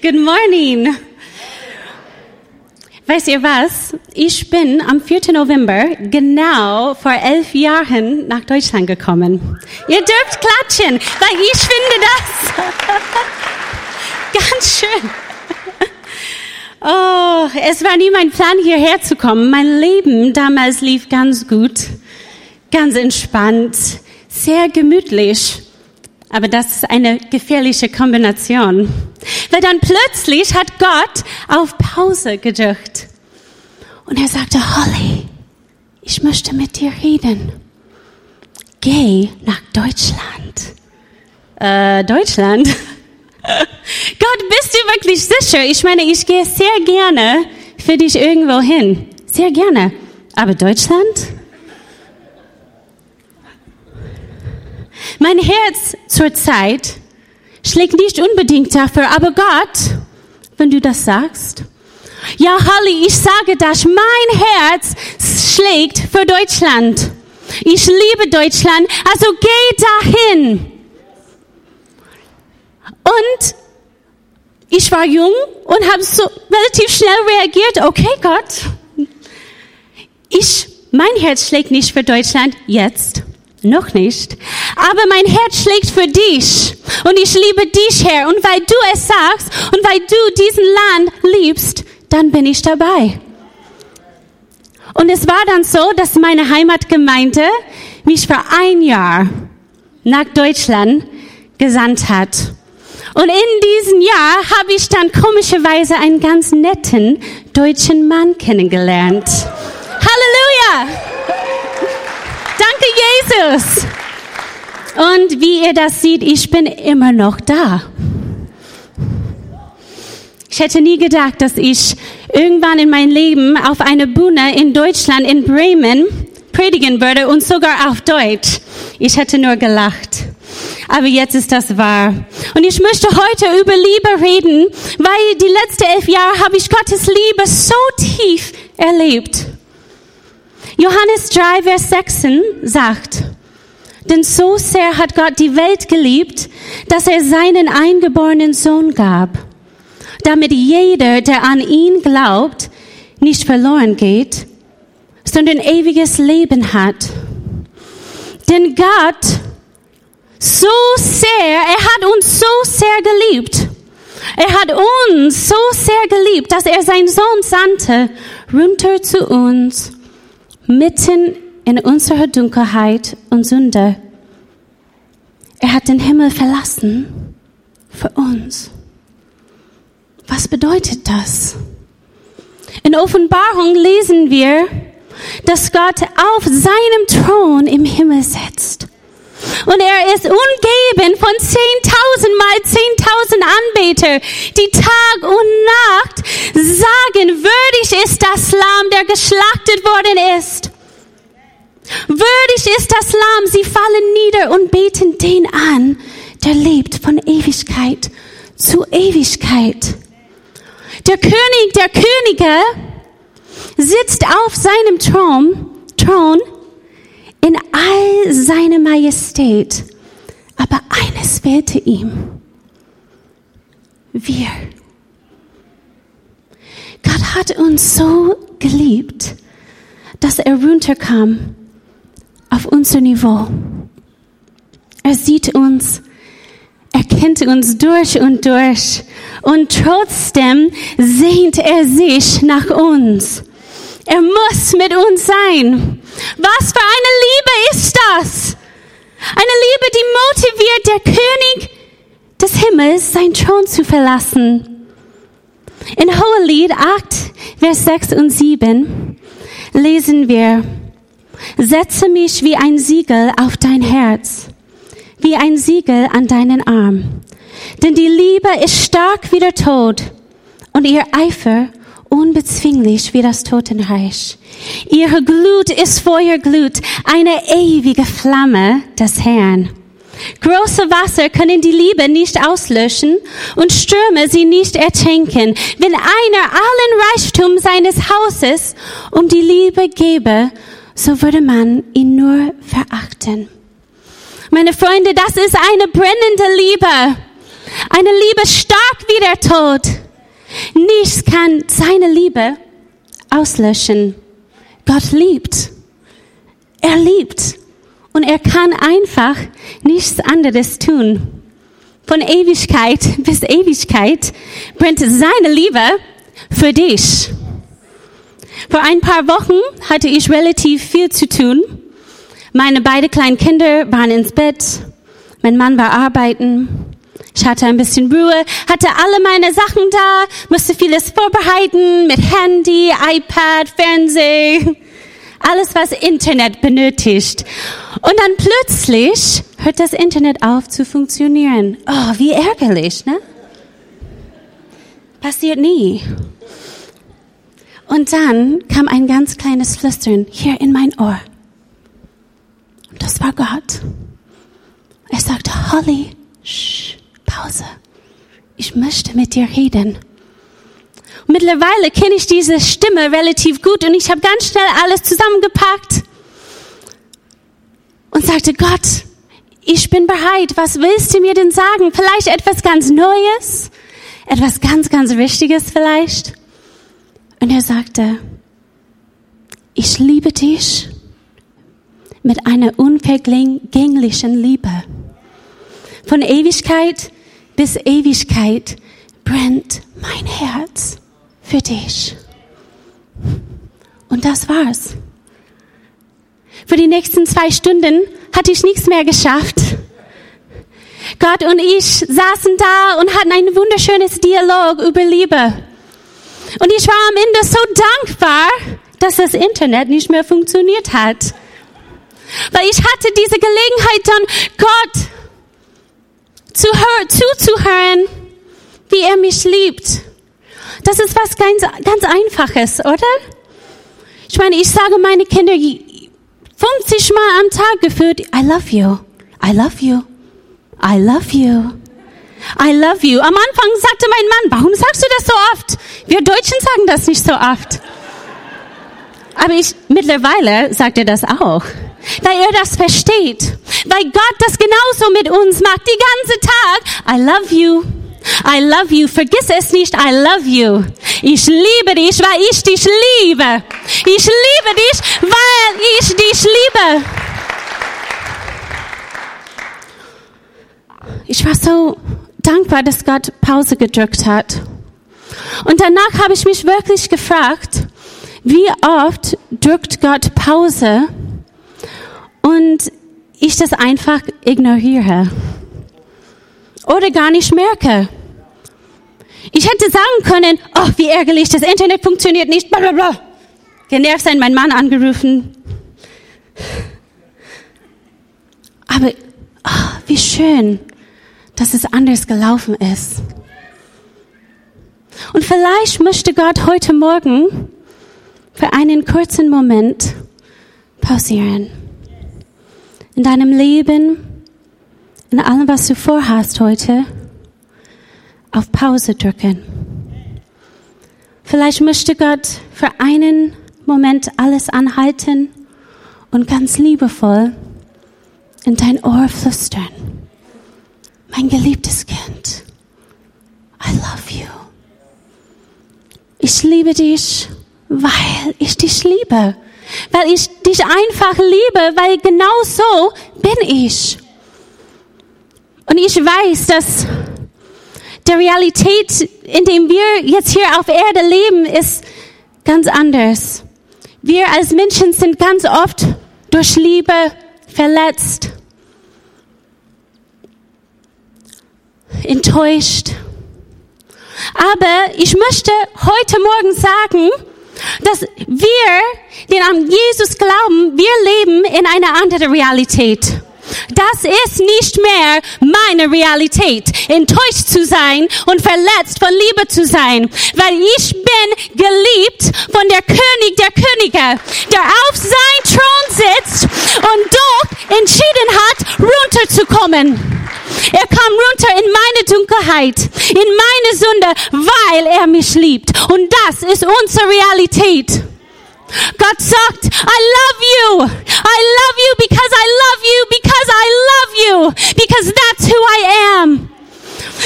Good morning. Weißt ihr was? Ich bin am 4. November genau vor elf Jahren nach Deutschland gekommen. Ihr dürft klatschen, weil ich finde das ganz schön. Oh, es war nie mein Plan, hierher zu kommen. Mein Leben damals lief ganz gut, ganz entspannt, sehr gemütlich. Aber das ist eine gefährliche Kombination. Weil dann plötzlich hat Gott auf Pause gedrückt. Und er sagte, Holly, ich möchte mit dir reden. Geh nach Deutschland. Äh, Deutschland? Gott, bist du wirklich sicher? Ich meine, ich gehe sehr gerne für dich irgendwo hin. Sehr gerne. Aber Deutschland? Mein Herz zurzeit schlägt nicht unbedingt dafür, aber Gott, wenn du das sagst, ja, Holly, ich sage das, mein Herz schlägt für Deutschland. Ich liebe Deutschland, also geh dahin. Und ich war jung und habe so relativ schnell reagiert. Okay, Gott, ich, mein Herz schlägt nicht für Deutschland jetzt. Noch nicht. Aber mein Herz schlägt für dich. Und ich liebe dich, Herr. Und weil du es sagst und weil du diesen Land liebst, dann bin ich dabei. Und es war dann so, dass meine Heimatgemeinde mich für ein Jahr nach Deutschland gesandt hat. Und in diesem Jahr habe ich dann komischerweise einen ganz netten deutschen Mann kennengelernt. Halleluja! Danke, Jesus. Und wie ihr das seht, ich bin immer noch da. Ich hätte nie gedacht, dass ich irgendwann in meinem Leben auf einer Bühne in Deutschland, in Bremen, predigen würde und sogar auf Deutsch. Ich hätte nur gelacht. Aber jetzt ist das wahr. Und ich möchte heute über Liebe reden, weil die letzten elf Jahre habe ich Gottes Liebe so tief erlebt. Johannes 3, Vers 16 sagt, denn so sehr hat Gott die Welt geliebt, dass er seinen eingeborenen Sohn gab, damit jeder, der an ihn glaubt, nicht verloren geht, sondern ewiges Leben hat. Denn Gott so sehr, er hat uns so sehr geliebt. Er hat uns so sehr geliebt, dass er seinen Sohn sandte, runter zu uns mitten in unserer Dunkelheit und Sünde. Er hat den Himmel verlassen für uns. Was bedeutet das? In Offenbarung lesen wir, dass Gott auf seinem Thron im Himmel sitzt. Und er ist umgeben von zehntausend mal zehntausend Anbeter, die Tag und Nacht sagen, würdig ist das Lamm, der geschlachtet worden ist. Würdig ist das Lamm, sie fallen nieder und beten den an, der lebt von Ewigkeit zu Ewigkeit. Der König der Könige sitzt auf seinem Thron, Thron in all seiner Majestät. Aber eines fehlte ihm. Wir. Gott hat uns so geliebt, dass er runterkam auf unser Niveau. Er sieht uns, er kennt uns durch und durch und trotzdem sehnt er sich nach uns. Er muss mit uns sein. Was für eine Liebe ist das? Eine Liebe, die motiviert der König des Himmels, sein Thron zu verlassen. In Hohelied 8, Vers 6 und 7 lesen wir, Setze mich wie ein Siegel auf dein Herz, wie ein Siegel an deinen Arm. Denn die Liebe ist stark wie der Tod und ihr Eifer unbezwinglich wie das Totenreich. Ihre Glut ist Feuerglut, eine ewige Flamme des Herrn. Große Wasser können die Liebe nicht auslöschen und Stürme sie nicht ertränken. Wenn einer allen Reichtum seines Hauses um die Liebe gebe, so würde man ihn nur verachten. Meine Freunde, das ist eine brennende Liebe. Eine Liebe stark wie der Tod. Nichts kann seine Liebe auslöschen. Gott liebt. Er liebt. Und er kann einfach nichts anderes tun. Von Ewigkeit bis Ewigkeit brennt seine Liebe für dich. Vor ein paar Wochen hatte ich relativ viel zu tun. Meine beiden kleinen Kinder waren ins Bett. Mein Mann war arbeiten. Ich hatte ein bisschen Ruhe, hatte alle meine Sachen da, musste vieles vorbereiten mit Handy, iPad, Fernsehen, alles was Internet benötigt. Und dann plötzlich hört das Internet auf zu funktionieren. Oh, wie ärgerlich, ne? Passiert nie. Und dann kam ein ganz kleines Flüstern hier in mein Ohr. Das war Gott. Er sagte, Holly, shh, Pause. Ich möchte mit dir reden. mittlerweile kenne ich diese Stimme relativ gut und ich habe ganz schnell alles zusammengepackt und sagte, Gott, ich bin bereit. Was willst du mir denn sagen? Vielleicht etwas ganz Neues? Etwas ganz, ganz Wichtiges vielleicht? Und er sagte, ich liebe dich mit einer unvergänglichen Liebe. Von Ewigkeit bis Ewigkeit brennt mein Herz für dich. Und das war's. Für die nächsten zwei Stunden hatte ich nichts mehr geschafft. Gott und ich saßen da und hatten ein wunderschönes Dialog über Liebe. Und ich war am Ende so dankbar, dass das Internet nicht mehr funktioniert hat. Weil ich hatte diese Gelegenheit dann, Gott zu zuzuhören, wie er mich liebt. Das ist was ganz, ganz Einfaches, oder? Ich meine, ich sage meine Kinder 50 Mal am Tag gefühlt, I love you, I love you, I love you. I love you. Am Anfang sagte mein Mann, warum sagst du das so oft? Wir Deutschen sagen das nicht so oft. Aber ich, mittlerweile sagt er das auch. Weil er das versteht. Weil Gott das genauso mit uns macht. Die ganze Tag. I love you. I love you. Vergiss es nicht. I love you. Ich liebe dich, weil ich dich liebe. Ich liebe dich, weil ich dich liebe. Ich war so dankbar, dass Gott Pause gedrückt hat. Und danach habe ich mich wirklich gefragt, wie oft drückt Gott Pause und ich das einfach ignoriere oder gar nicht merke. Ich hätte sagen können, oh, wie ärgerlich, das Internet funktioniert nicht, bla bla bla. Genervt sein, mein Mann angerufen. Aber oh, wie schön, dass es anders gelaufen ist. Und vielleicht möchte Gott heute Morgen für einen kurzen Moment pausieren. In deinem Leben, in allem, was du vorhast heute, auf Pause drücken. Vielleicht möchte Gott für einen Moment alles anhalten und ganz liebevoll in dein Ohr flüstern mein geliebtes Kind, I love you. Ich liebe dich, weil ich dich liebe. Weil ich dich einfach liebe, weil genau so bin ich. Und ich weiß, dass der Realität, in dem wir jetzt hier auf Erde leben, ist ganz anders. Wir als Menschen sind ganz oft durch Liebe verletzt. enttäuscht. Aber ich möchte heute Morgen sagen, dass wir, den an Jesus glauben, wir leben in einer anderen Realität. Das ist nicht mehr meine Realität, enttäuscht zu sein und verletzt von Liebe zu sein, weil ich bin geliebt von der König der Könige, der auf sein Thron sitzt und doch entschieden hat, runterzukommen. Er kam runter in meine Dunkelheit, in meine Sünde, weil er mich liebt. Und das ist unsere Realität. Gott sagt, I love you. I love you because I love you because I love you. Because that's who I am.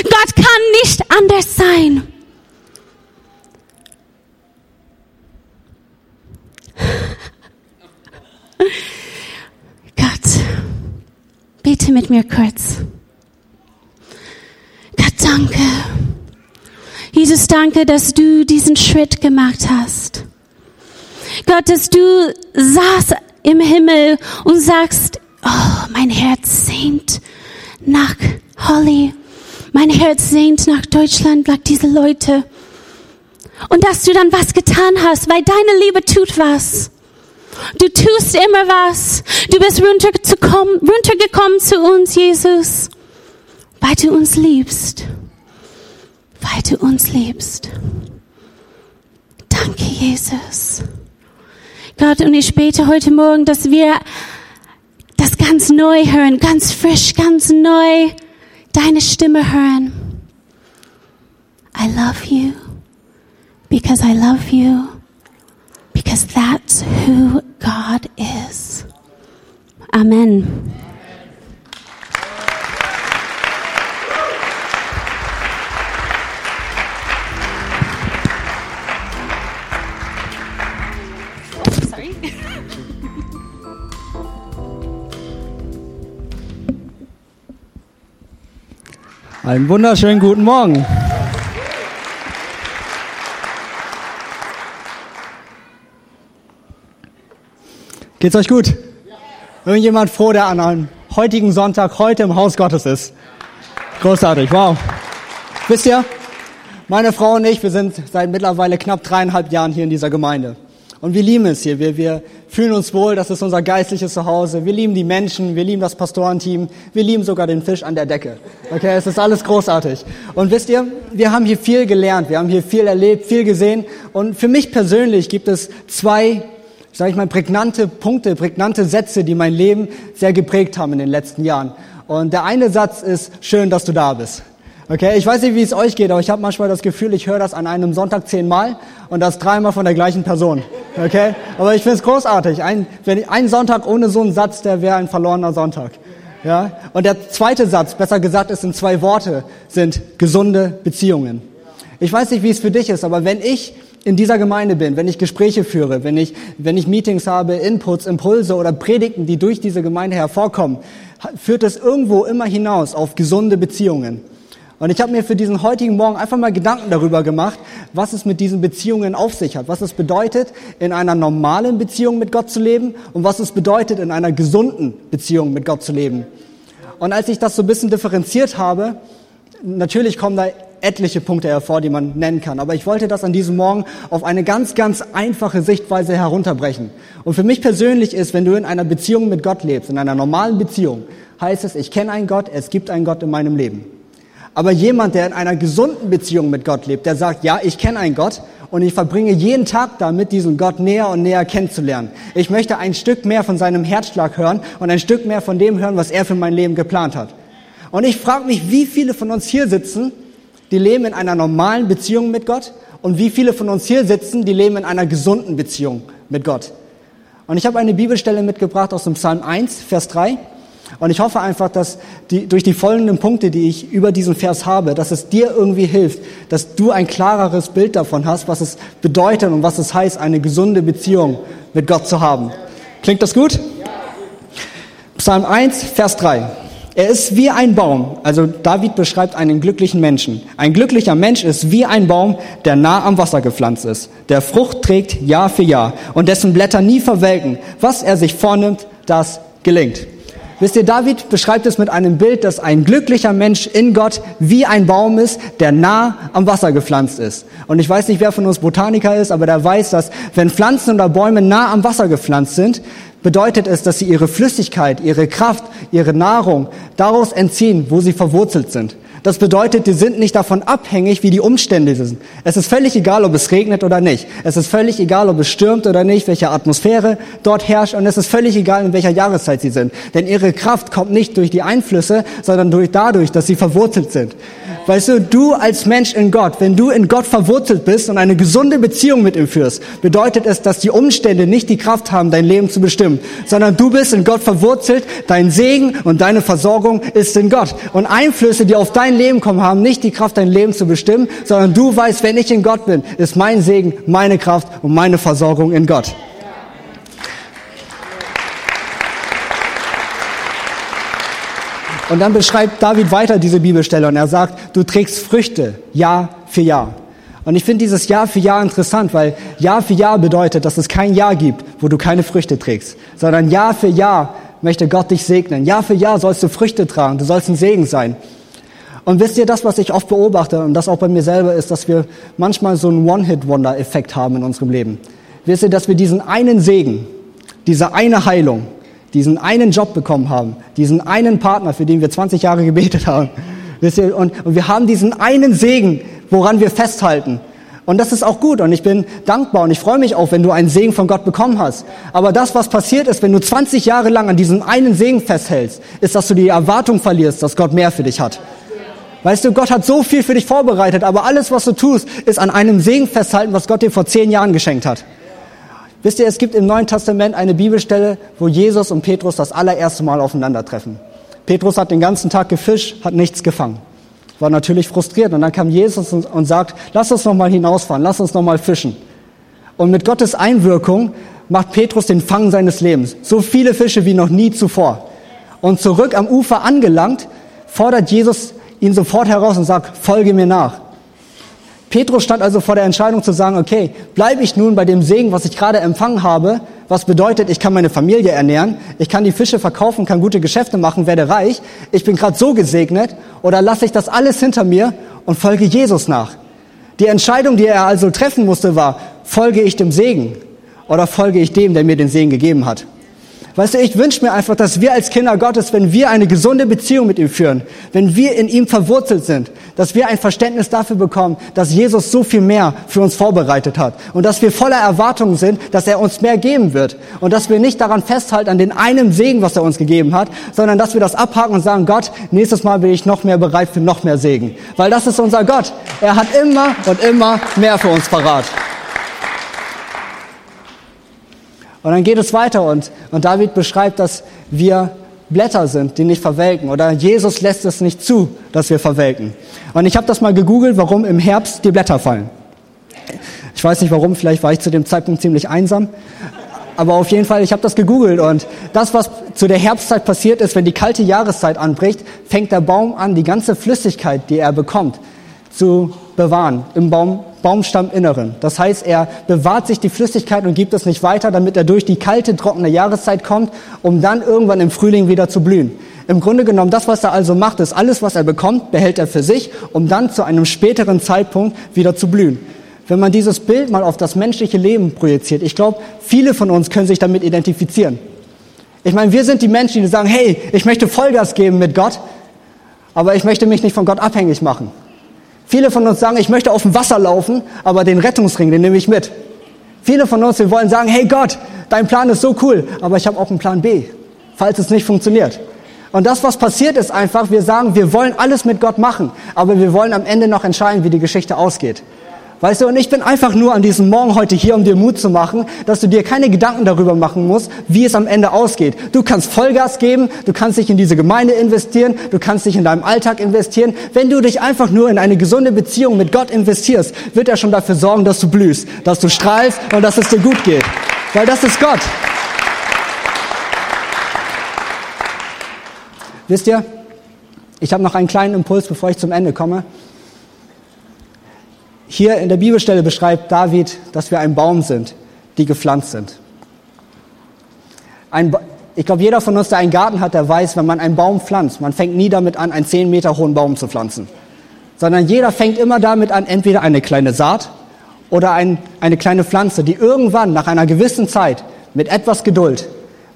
Gott kann nicht anders sein. Gott, bete mit mir kurz. Gott, danke. Jesus, danke, dass du diesen Schritt gemacht hast. Gott, dass du saß im Himmel und sagst, oh, mein Herz sehnt nach Holly. Mein Herz sehnt nach Deutschland, nach diese Leute. Und dass du dann was getan hast, weil deine Liebe tut was. Du tust immer was. Du bist runtergekommen, runtergekommen zu uns, Jesus, weil du uns liebst. Weil du uns liebst. Danke, Jesus. Gott, und ich bete heute Morgen, dass wir das ganz neu hören, ganz frisch, ganz neu deine Stimme hören. I love you because I love you because that's who God is. Amen. Einen wunderschönen guten Morgen. Geht's euch gut? Irgendjemand froh, der an einem heutigen Sonntag heute im Haus Gottes ist? Großartig, wow. Wisst ihr, meine Frau und ich, wir sind seit mittlerweile knapp dreieinhalb Jahren hier in dieser Gemeinde. Und wir lieben es hier. Wir, wir fühlen uns wohl. Das ist unser geistliches Zuhause. Wir lieben die Menschen. Wir lieben das Pastorenteam. Wir lieben sogar den Fisch an der Decke. Okay, es ist alles großartig. Und wisst ihr, wir haben hier viel gelernt. Wir haben hier viel erlebt, viel gesehen. Und für mich persönlich gibt es zwei, sage ich mal, prägnante Punkte, prägnante Sätze, die mein Leben sehr geprägt haben in den letzten Jahren. Und der eine Satz ist, schön, dass du da bist. Okay, ich weiß nicht, wie es euch geht, aber ich habe manchmal das Gefühl, ich höre das an einem Sonntag zehnmal und das dreimal von der gleichen Person. Okay, aber ich finde es großartig. Ein, wenn ich, ein Sonntag ohne so einen Satz, der wäre ein verlorener Sonntag. Ja, und der zweite Satz, besser gesagt, es sind zwei Worte, sind gesunde Beziehungen. Ich weiß nicht, wie es für dich ist, aber wenn ich in dieser Gemeinde bin, wenn ich Gespräche führe, wenn ich, wenn ich Meetings habe, Inputs, Impulse oder Predigten, die durch diese Gemeinde hervorkommen, führt es irgendwo immer hinaus auf gesunde Beziehungen. Und ich habe mir für diesen heutigen Morgen einfach mal Gedanken darüber gemacht, was es mit diesen Beziehungen auf sich hat, was es bedeutet, in einer normalen Beziehung mit Gott zu leben und was es bedeutet, in einer gesunden Beziehung mit Gott zu leben. Und als ich das so ein bisschen differenziert habe, natürlich kommen da etliche Punkte hervor, die man nennen kann. Aber ich wollte das an diesem Morgen auf eine ganz, ganz einfache Sichtweise herunterbrechen. Und für mich persönlich ist, wenn du in einer Beziehung mit Gott lebst, in einer normalen Beziehung, heißt es, ich kenne einen Gott, es gibt einen Gott in meinem Leben. Aber jemand, der in einer gesunden Beziehung mit Gott lebt, der sagt, ja, ich kenne einen Gott und ich verbringe jeden Tag damit, diesen Gott näher und näher kennenzulernen. Ich möchte ein Stück mehr von seinem Herzschlag hören und ein Stück mehr von dem hören, was er für mein Leben geplant hat. Und ich frage mich, wie viele von uns hier sitzen, die leben in einer normalen Beziehung mit Gott und wie viele von uns hier sitzen, die leben in einer gesunden Beziehung mit Gott. Und ich habe eine Bibelstelle mitgebracht aus dem Psalm 1, Vers 3. Und ich hoffe einfach, dass die, durch die folgenden Punkte, die ich über diesen Vers habe, dass es dir irgendwie hilft, dass du ein klareres Bild davon hast, was es bedeutet und was es heißt, eine gesunde Beziehung mit Gott zu haben. Klingt das gut? Psalm 1, Vers 3. Er ist wie ein Baum, also David beschreibt einen glücklichen Menschen. Ein glücklicher Mensch ist wie ein Baum, der nah am Wasser gepflanzt ist, der Frucht trägt Jahr für Jahr und dessen Blätter nie verwelken. Was er sich vornimmt, das gelingt. Wisst ihr, David beschreibt es mit einem Bild, dass ein glücklicher Mensch in Gott wie ein Baum ist, der nah am Wasser gepflanzt ist. Und ich weiß nicht, wer von uns Botaniker ist, aber der weiß, dass wenn Pflanzen oder Bäume nah am Wasser gepflanzt sind, bedeutet es, dass sie ihre Flüssigkeit, ihre Kraft, ihre Nahrung daraus entziehen, wo sie verwurzelt sind. Das bedeutet, die sind nicht davon abhängig, wie die Umstände sind. Es ist völlig egal, ob es regnet oder nicht. Es ist völlig egal, ob es stürmt oder nicht, welche Atmosphäre dort herrscht. Und es ist völlig egal, in welcher Jahreszeit sie sind. Denn ihre Kraft kommt nicht durch die Einflüsse, sondern durch dadurch, dass sie verwurzelt sind. Weißt du, du als Mensch in Gott, wenn du in Gott verwurzelt bist und eine gesunde Beziehung mit ihm führst, bedeutet es, dass die Umstände nicht die Kraft haben, dein Leben zu bestimmen, sondern du bist in Gott verwurzelt, dein Segen und deine Versorgung ist in Gott. Und Einflüsse, die auf dein dein Leben kommen, haben nicht die Kraft, dein Leben zu bestimmen, sondern du weißt, wenn ich in Gott bin, ist mein Segen, meine Kraft und meine Versorgung in Gott. Und dann beschreibt David weiter diese Bibelstelle und er sagt, du trägst Früchte Jahr für Jahr. Und ich finde dieses Jahr für Jahr interessant, weil Jahr für Jahr bedeutet, dass es kein Jahr gibt, wo du keine Früchte trägst, sondern Jahr für Jahr möchte Gott dich segnen. Jahr für Jahr sollst du Früchte tragen, du sollst ein Segen sein. Und wisst ihr, das, was ich oft beobachte und das auch bei mir selber ist, dass wir manchmal so einen One-Hit-Wonder-Effekt haben in unserem Leben. Wisst ihr, dass wir diesen einen Segen, diese eine Heilung, diesen einen Job bekommen haben, diesen einen Partner, für den wir 20 Jahre gebetet haben. Wisst ihr, und, und wir haben diesen einen Segen, woran wir festhalten. Und das ist auch gut und ich bin dankbar und ich freue mich auch, wenn du einen Segen von Gott bekommen hast. Aber das, was passiert ist, wenn du 20 Jahre lang an diesem einen Segen festhältst, ist, dass du die Erwartung verlierst, dass Gott mehr für dich hat. Weißt du, Gott hat so viel für dich vorbereitet, aber alles, was du tust, ist an einem Segen festhalten, was Gott dir vor zehn Jahren geschenkt hat. Wisst ihr, es gibt im Neuen Testament eine Bibelstelle, wo Jesus und Petrus das allererste Mal aufeinandertreffen. Petrus hat den ganzen Tag gefischt, hat nichts gefangen war natürlich frustriert. Und dann kam Jesus und, sagt, lass uns noch mal hinausfahren, lass uns noch mal fischen. Und mit Gottes Einwirkung macht Petrus den Fang seines Lebens. So viele Fische wie noch nie zuvor. Und zurück am Ufer angelangt, fordert Jesus ihn sofort heraus und sagt, folge mir nach. Petrus stand also vor der Entscheidung zu sagen, okay, bleibe ich nun bei dem Segen, was ich gerade empfangen habe, was bedeutet, ich kann meine Familie ernähren, ich kann die Fische verkaufen, kann gute Geschäfte machen, werde reich, ich bin gerade so gesegnet, oder lasse ich das alles hinter mir und folge Jesus nach? Die Entscheidung, die er also treffen musste, war, folge ich dem Segen oder folge ich dem, der mir den Segen gegeben hat? Weißt du, ich wünsche mir einfach, dass wir als Kinder Gottes, wenn wir eine gesunde Beziehung mit ihm führen, wenn wir in ihm verwurzelt sind, dass wir ein Verständnis dafür bekommen, dass Jesus so viel mehr für uns vorbereitet hat und dass wir voller Erwartungen sind, dass er uns mehr geben wird und dass wir nicht daran festhalten an den einen Segen, was er uns gegeben hat, sondern dass wir das abhaken und sagen, Gott, nächstes Mal bin ich noch mehr bereit für noch mehr Segen, weil das ist unser Gott. Er hat immer und immer mehr für uns parat. Und dann geht es weiter und, und David beschreibt, dass wir Blätter sind, die nicht verwelken. Oder Jesus lässt es nicht zu, dass wir verwelken. Und ich habe das mal gegoogelt, warum im Herbst die Blätter fallen. Ich weiß nicht warum, vielleicht war ich zu dem Zeitpunkt ziemlich einsam. Aber auf jeden Fall, ich habe das gegoogelt und das, was zu der Herbstzeit passiert ist, wenn die kalte Jahreszeit anbricht, fängt der Baum an, die ganze Flüssigkeit, die er bekommt, zu bewahren im Baum, Baumstamminneren. Das heißt, er bewahrt sich die Flüssigkeit und gibt es nicht weiter, damit er durch die kalte, trockene Jahreszeit kommt, um dann irgendwann im Frühling wieder zu blühen. Im Grunde genommen, das, was er also macht, ist alles, was er bekommt, behält er für sich, um dann zu einem späteren Zeitpunkt wieder zu blühen. Wenn man dieses Bild mal auf das menschliche Leben projiziert, ich glaube, viele von uns können sich damit identifizieren. Ich meine, wir sind die Menschen, die sagen, hey, ich möchte Vollgas geben mit Gott, aber ich möchte mich nicht von Gott abhängig machen. Viele von uns sagen, ich möchte auf dem Wasser laufen, aber den Rettungsring, den nehme ich mit. Viele von uns, wir wollen sagen, hey Gott, dein Plan ist so cool, aber ich habe auch einen Plan B, falls es nicht funktioniert. Und das, was passiert, ist einfach, wir sagen, wir wollen alles mit Gott machen, aber wir wollen am Ende noch entscheiden, wie die Geschichte ausgeht. Weißt du, und ich bin einfach nur an diesem Morgen heute hier, um dir Mut zu machen, dass du dir keine Gedanken darüber machen musst, wie es am Ende ausgeht. Du kannst Vollgas geben, du kannst dich in diese Gemeinde investieren, du kannst dich in deinem Alltag investieren. Wenn du dich einfach nur in eine gesunde Beziehung mit Gott investierst, wird er schon dafür sorgen, dass du blühst, dass du strahlst und dass es dir gut geht. Weil das ist Gott. Wisst ihr, ich habe noch einen kleinen Impuls, bevor ich zum Ende komme. Hier in der Bibelstelle beschreibt David, dass wir ein Baum sind, die gepflanzt sind. Ein, ich glaube, jeder von uns, der einen Garten hat, der weiß, wenn man einen Baum pflanzt, man fängt nie damit an, einen zehn Meter hohen Baum zu pflanzen, sondern jeder fängt immer damit an, entweder eine kleine Saat oder ein, eine kleine Pflanze, die irgendwann nach einer gewissen Zeit mit etwas Geduld,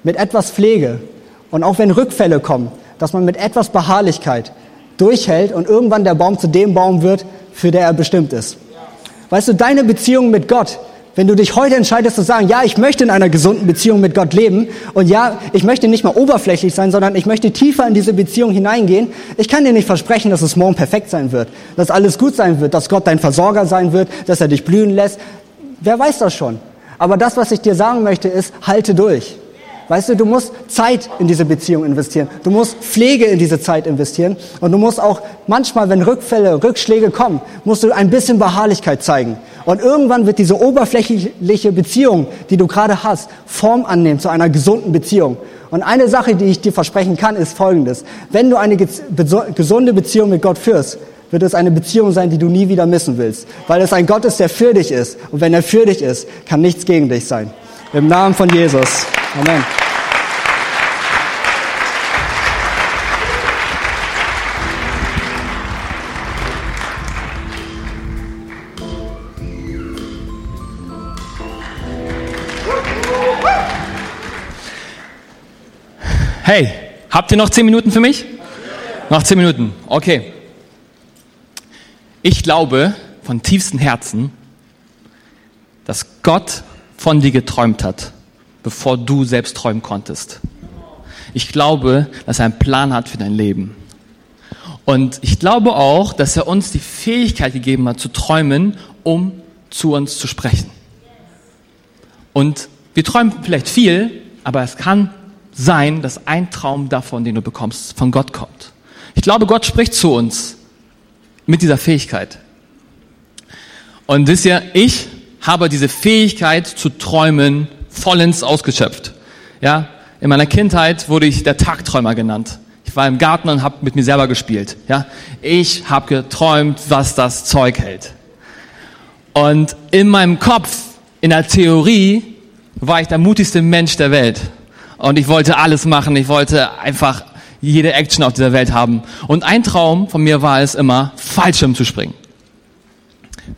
mit etwas Pflege und auch wenn Rückfälle kommen, dass man mit etwas Beharrlichkeit durchhält und irgendwann der Baum zu dem Baum wird, für der er bestimmt ist. Weißt du, deine Beziehung mit Gott, wenn du dich heute entscheidest zu sagen, ja, ich möchte in einer gesunden Beziehung mit Gott leben und ja, ich möchte nicht mal oberflächlich sein, sondern ich möchte tiefer in diese Beziehung hineingehen, ich kann dir nicht versprechen, dass es morgen perfekt sein wird, dass alles gut sein wird, dass Gott dein Versorger sein wird, dass er dich blühen lässt. Wer weiß das schon? Aber das, was ich dir sagen möchte, ist, halte durch. Weißt du, du musst Zeit in diese Beziehung investieren. Du musst Pflege in diese Zeit investieren. Und du musst auch manchmal, wenn Rückfälle, Rückschläge kommen, musst du ein bisschen Beharrlichkeit zeigen. Und irgendwann wird diese oberflächliche Beziehung, die du gerade hast, Form annehmen zu einer gesunden Beziehung. Und eine Sache, die ich dir versprechen kann, ist folgendes. Wenn du eine gesunde Beziehung mit Gott führst, wird es eine Beziehung sein, die du nie wieder missen willst. Weil es ein Gott ist, der für dich ist. Und wenn er für dich ist, kann nichts gegen dich sein. Im Namen von Jesus. Amen. Hey, habt ihr noch zehn Minuten für mich? Noch zehn Minuten, okay. Ich glaube von tiefstem Herzen, dass Gott von dir geträumt hat, bevor du selbst träumen konntest. Ich glaube, dass er einen Plan hat für dein Leben. Und ich glaube auch, dass er uns die Fähigkeit gegeben hat zu träumen, um zu uns zu sprechen. Und wir träumen vielleicht viel, aber es kann sein, dass ein Traum davon, den du bekommst, von Gott kommt. Ich glaube, Gott spricht zu uns mit dieser Fähigkeit. Und wisst ihr, ich habe diese Fähigkeit zu träumen vollends ausgeschöpft. Ja, in meiner Kindheit wurde ich der Tagträumer genannt. Ich war im Garten und habe mit mir selber gespielt. Ja, ich habe geträumt, was das Zeug hält. Und in meinem Kopf, in der Theorie, war ich der mutigste Mensch der Welt. Und ich wollte alles machen. Ich wollte einfach jede Action auf dieser Welt haben. Und ein Traum von mir war es immer, Fallschirm zu springen.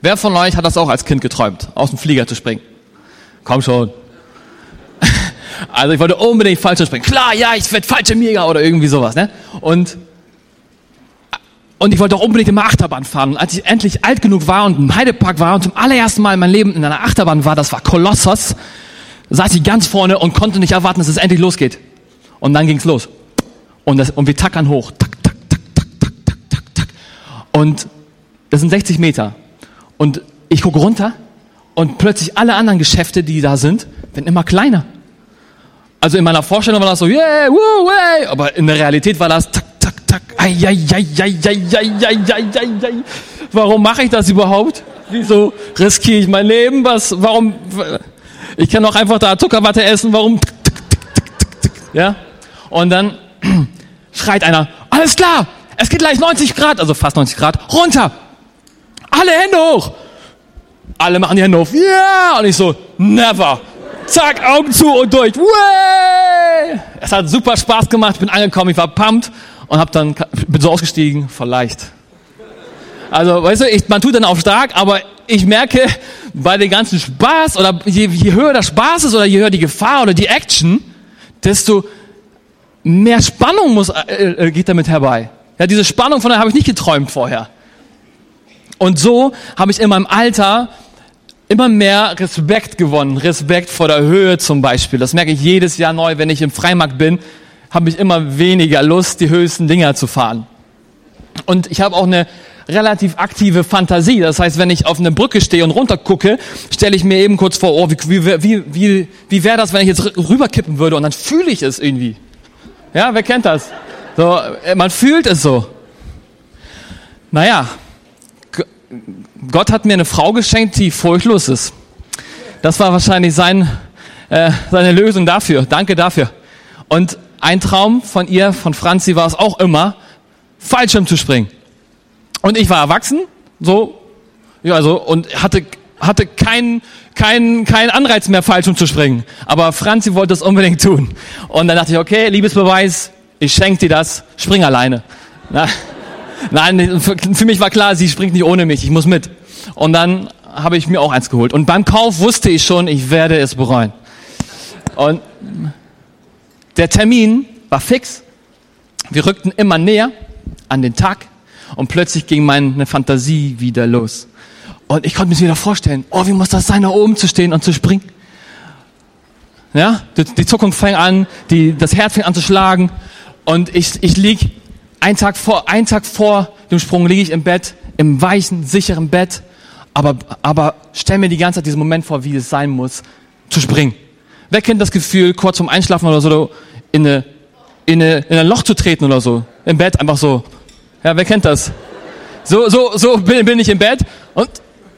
Wer von euch hat das auch als Kind geträumt, aus dem Flieger zu springen? Komm schon. Also ich wollte unbedingt Fallschirm springen. Klar, ja, ich werde Fallschirmjäger oder irgendwie sowas. Ne? Und, und ich wollte auch unbedingt immer Achterbahn fahren. Und als ich endlich alt genug war und im Heidepark war und zum allerersten Mal in meinem Leben in einer Achterbahn war, das war Kolossos, saß ich ganz vorne und konnte nicht erwarten, dass es endlich losgeht. Und dann ging's los. Und, das, und wir tackern hoch. Tack, tack, tack, tack, tack, tack, tack, tack. Und das sind 60 Meter. Und ich gucke runter und plötzlich alle anderen Geschäfte, die da sind, werden immer kleiner. Also in meiner Vorstellung war das so, yeah, woo, hey. aber in der Realität war das tak, tak, tak, ai, ai, ai, ai, ai, ai, ai, ai, ai, ai. Warum mache ich das überhaupt? Wieso riskiere ich mein Leben? Was, warum? Ich kann doch einfach da Zuckerwatte essen. Warum? Ja? Und dann schreit einer, alles klar, es geht gleich 90 Grad, also fast 90 Grad, runter. Alle Hände hoch. Alle machen die Hände hoch. Ja! Yeah! Und ich so, never. Zack, Augen zu und durch. Way! Es hat super Spaß gemacht, ich bin angekommen, ich war pumped und hab dann, bin so ausgestiegen, voll leicht. Also, weißt du, ich, man tut dann auch stark, aber ich merke, bei dem ganzen Spaß oder je, je höher der Spaß ist oder je höher die Gefahr oder die Action, desto mehr Spannung muss, äh, äh, geht damit herbei. Ja, diese Spannung von der habe ich nicht geträumt vorher. Und so habe ich in meinem Alter immer mehr Respekt gewonnen. Respekt vor der Höhe zum Beispiel. Das merke ich jedes Jahr neu, wenn ich im Freimarkt bin, habe ich immer weniger Lust, die höchsten Dinger zu fahren. Und ich habe auch eine relativ aktive Fantasie. Das heißt, wenn ich auf eine Brücke stehe und runtergucke, stelle ich mir eben kurz vor, oh, wie, wie, wie, wie, wie wäre das, wenn ich jetzt rüberkippen würde und dann fühle ich es irgendwie. Ja, wer kennt das? So, äh, man fühlt es so. Naja, Gott hat mir eine Frau geschenkt, die furchtlos ist. Das war wahrscheinlich sein, äh, seine Lösung dafür. Danke dafür. Und ein Traum von ihr, von Franzi, war es auch immer, Fallschirm zu springen. Und ich war erwachsen, so, ja, also, und hatte, hatte keinen, keinen, keinen Anreiz mehr, Fallschirm zu springen. Aber Franzi wollte es unbedingt tun. Und dann dachte ich, okay, Liebesbeweis, ich schenke dir das, spring alleine. Na, nein, für mich war klar, sie springt nicht ohne mich, ich muss mit. Und dann habe ich mir auch eins geholt. Und beim Kauf wusste ich schon, ich werde es bereuen. Und der Termin war fix. Wir rückten immer näher an den Tag und plötzlich ging meine Fantasie wieder los. Und ich konnte mir wieder vorstellen, oh, wie muss das sein, da oben zu stehen und zu springen? Ja, die, die Zuckung fängt an, die, das Herz fängt an zu schlagen und ich, ich lieg einen Tag vor, einen Tag vor dem Sprung liege ich im Bett, im weichen, sicheren Bett, aber, aber stell mir die ganze Zeit diesen Moment vor, wie es sein muss, zu springen. Wer kennt das Gefühl, kurz vorm Einschlafen oder so in, eine, in, eine, in ein Loch zu treten oder so? Im Bett einfach so. Ja, wer kennt das? So, so, so bin, bin ich im Bett und,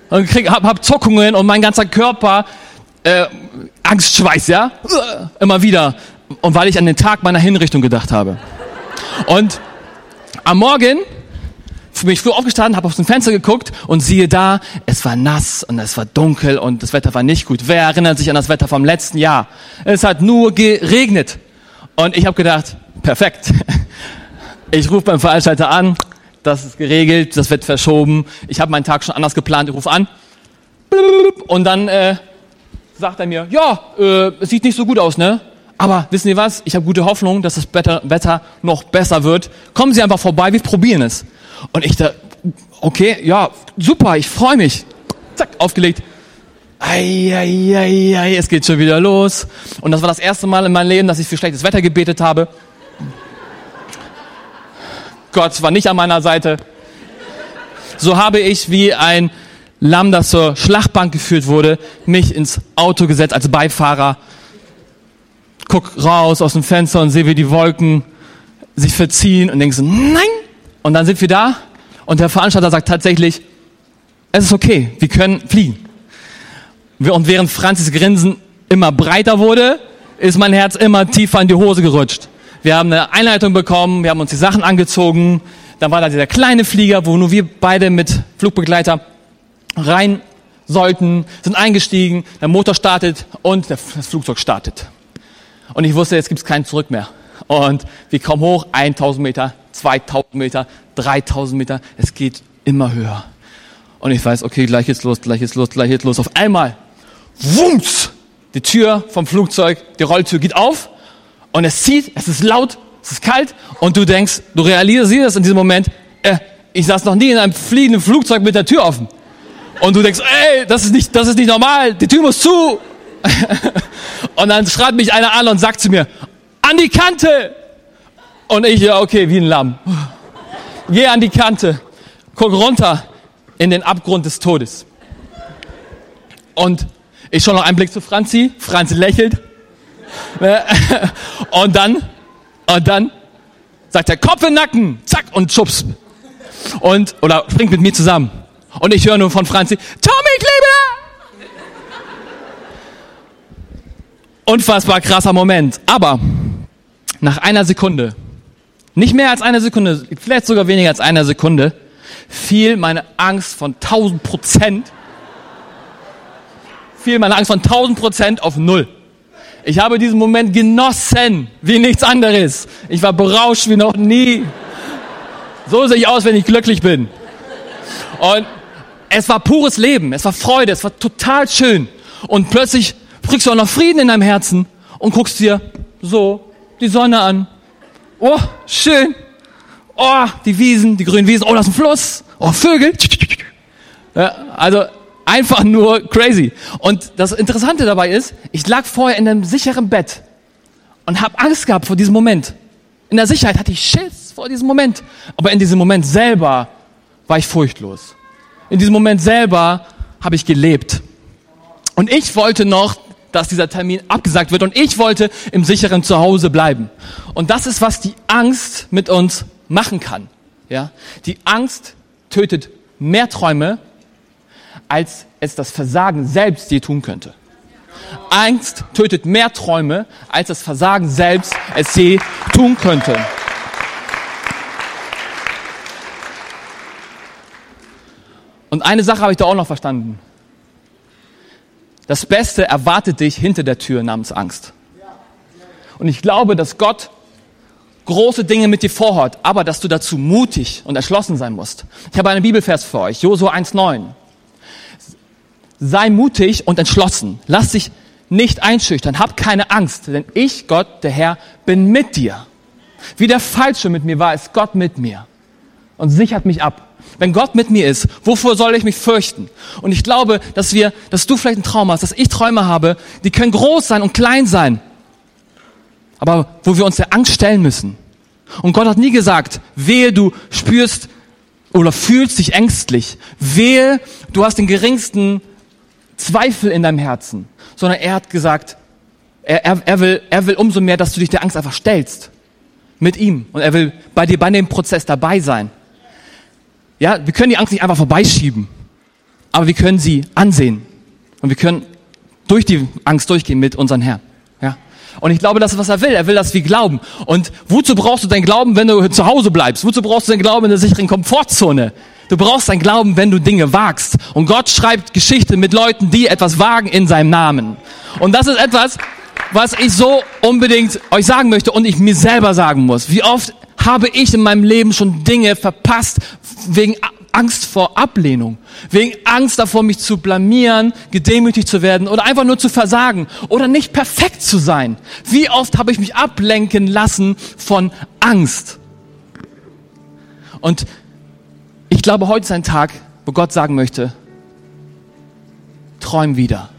und krieg, hab, hab Zuckungen und mein ganzer Körper äh, Angstschweiß, ja? Immer wieder. Und weil ich an den Tag meiner Hinrichtung gedacht habe. Und am Morgen bin ich früh aufgestanden, habe aus dem Fenster geguckt und siehe da, es war nass und es war dunkel und das Wetter war nicht gut. Wer erinnert sich an das Wetter vom letzten Jahr? Es hat nur geregnet. Und ich habe gedacht, perfekt. Ich rufe beim Veranstalter an, das ist geregelt, das wird verschoben. Ich habe meinen Tag schon anders geplant, ich rufe an. Und dann äh, sagt er mir, ja, äh, sieht nicht so gut aus, ne? Aber wissen Sie was? Ich habe gute Hoffnung, dass das Wetter noch besser wird. Kommen Sie einfach vorbei, wir probieren es. Und ich da, okay, ja, super, ich freue mich. Zack, aufgelegt. Eieiei, es geht schon wieder los. Und das war das erste Mal in meinem Leben, dass ich für schlechtes Wetter gebetet habe. Gott war nicht an meiner Seite. So habe ich wie ein Lamm, das zur Schlachtbank geführt wurde, mich ins Auto gesetzt als Beifahrer guck raus aus dem Fenster und sehe, wie die Wolken sich verziehen und denke so, nein. Und dann sind wir da und der Veranstalter sagt tatsächlich, es ist okay, wir können fliegen. Und während Franzis Grinsen immer breiter wurde, ist mein Herz immer tiefer in die Hose gerutscht. Wir haben eine Einleitung bekommen, wir haben uns die Sachen angezogen. Dann war da dieser kleine Flieger, wo nur wir beide mit Flugbegleiter rein sollten, sind eingestiegen, der Motor startet und das Flugzeug startet. Und ich wusste, jetzt gibt es kein Zurück mehr. Und wir kommen hoch, 1000 Meter, 2000 Meter, 3000 Meter. Es geht immer höher. Und ich weiß, okay, gleich geht's los, gleich geht's los, gleich geht's los. Auf einmal, wumms, die Tür vom Flugzeug, die Rolltür geht auf und es zieht, es ist laut, es ist kalt und du denkst, du realisierst in diesem Moment, äh, ich saß noch nie in einem fliegenden Flugzeug mit der Tür offen. Und du denkst, ey, das ist nicht, das ist nicht normal, die Tür muss zu. und dann schreibt mich einer an und sagt zu mir, an die Kante. Und ich, ja, okay, wie ein Lamm. Geh an die Kante. Guck runter in den Abgrund des Todes. Und ich schaue noch einen Blick zu Franzi. Franzi lächelt. Und dann, und dann sagt er, Kopf in den Nacken. Zack, und schubst. Und, oder springt mit mir zusammen. Und ich höre nur von Franzi, Tommy, ich lebe! Unfassbar krasser Moment. Aber nach einer Sekunde, nicht mehr als eine Sekunde, vielleicht sogar weniger als eine Sekunde, fiel meine Angst von 1000 Prozent, fiel meine Angst von 1000 Prozent auf Null. Ich habe diesen Moment genossen wie nichts anderes. Ich war berauscht wie noch nie. So sehe ich aus, wenn ich glücklich bin. Und es war pures Leben, es war Freude, es war total schön. Und plötzlich kriegst du auch noch Frieden in deinem Herzen und guckst dir so die Sonne an. Oh, schön. Oh, die Wiesen, die grünen Wiesen. Oh, das ist ein Fluss. Oh, Vögel. Ja, also einfach nur crazy. Und das Interessante dabei ist, ich lag vorher in einem sicheren Bett und habe Angst gehabt vor diesem Moment. In der Sicherheit hatte ich Schiss vor diesem Moment. Aber in diesem Moment selber war ich furchtlos. In diesem Moment selber habe ich gelebt. Und ich wollte noch dass dieser Termin abgesagt wird und ich wollte im sicheren Zuhause bleiben. Und das ist, was die Angst mit uns machen kann. Ja? Die Angst tötet mehr Träume, als es das Versagen selbst je tun könnte. Angst tötet mehr Träume, als das Versagen selbst es je tun könnte. Und eine Sache habe ich da auch noch verstanden. Das Beste erwartet dich hinter der Tür namens Angst. Und ich glaube, dass Gott große Dinge mit dir vorhat, aber dass du dazu mutig und entschlossen sein musst. Ich habe einen Bibelvers für euch, Josua 1,9. Sei mutig und entschlossen. Lass dich nicht einschüchtern. Hab keine Angst, denn ich, Gott, der Herr, bin mit dir. Wie der Falsche mit mir war, ist Gott mit mir und sichert mich ab. Wenn Gott mit mir ist, wovor soll ich mich fürchten? Und ich glaube, dass wir, dass du vielleicht einen Traum hast, dass ich Träume habe, die können groß sein und klein sein. Aber wo wir uns der Angst stellen müssen. Und Gott hat nie gesagt, wehe, du spürst oder fühlst dich ängstlich. Wehe, du hast den geringsten Zweifel in deinem Herzen. Sondern er hat gesagt, Er, er, er, will, er will umso mehr, dass du dich der Angst einfach stellst. Mit ihm. Und er will bei dir bei dem Prozess dabei sein. Ja, wir können die Angst nicht einfach vorbeischieben. Aber wir können sie ansehen. Und wir können durch die Angst durchgehen mit unserem Herrn. Ja. Und ich glaube, das ist, was er will. Er will, dass wir glauben. Und wozu brauchst du dein Glauben, wenn du zu Hause bleibst? Wozu brauchst du dein Glauben in der sicheren Komfortzone? Du brauchst dein Glauben, wenn du Dinge wagst. Und Gott schreibt Geschichte mit Leuten, die etwas wagen in seinem Namen. Und das ist etwas, was ich so unbedingt euch sagen möchte und ich mir selber sagen muss. Wie oft habe ich in meinem Leben schon Dinge verpasst wegen Angst vor Ablehnung, wegen Angst davor, mich zu blamieren, gedemütigt zu werden oder einfach nur zu versagen oder nicht perfekt zu sein. Wie oft habe ich mich ablenken lassen von Angst? Und ich glaube, heute ist ein Tag, wo Gott sagen möchte, träum wieder.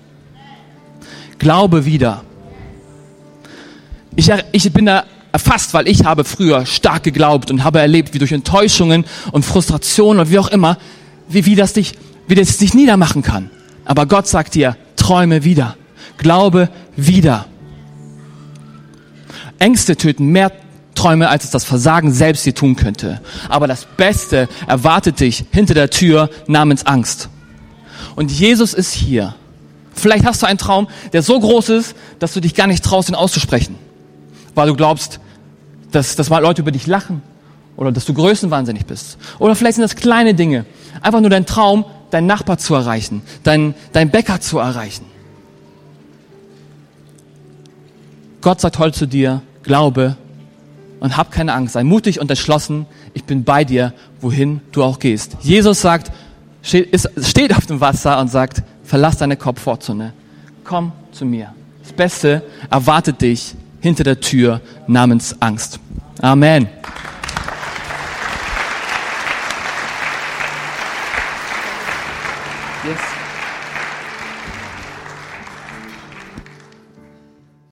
Glaube wieder. Ich, ich bin da erfasst, weil ich habe früher stark geglaubt und habe erlebt, wie durch Enttäuschungen und Frustrationen und wie auch immer, wie, wie das dich, wie das dich niedermachen kann. Aber Gott sagt dir, träume wieder, glaube wieder. Ängste töten mehr Träume, als es das Versagen selbst dir tun könnte. Aber das Beste erwartet dich hinter der Tür namens Angst. Und Jesus ist hier. Vielleicht hast du einen Traum, der so groß ist, dass du dich gar nicht traust, ihn auszusprechen weil du glaubst, dass, dass mal Leute über dich lachen oder dass du größenwahnsinnig bist. Oder vielleicht sind das kleine Dinge. Einfach nur dein Traum, deinen Nachbar zu erreichen, dein, dein Bäcker zu erreichen. Gott sagt heute zu dir, glaube und hab keine Angst, sei mutig und entschlossen, ich bin bei dir, wohin du auch gehst. Jesus sagt, steht auf dem Wasser und sagt, verlass deine Komfortzone, komm zu mir. Das Beste erwartet dich hinter der Tür namens Angst. Amen. Yes.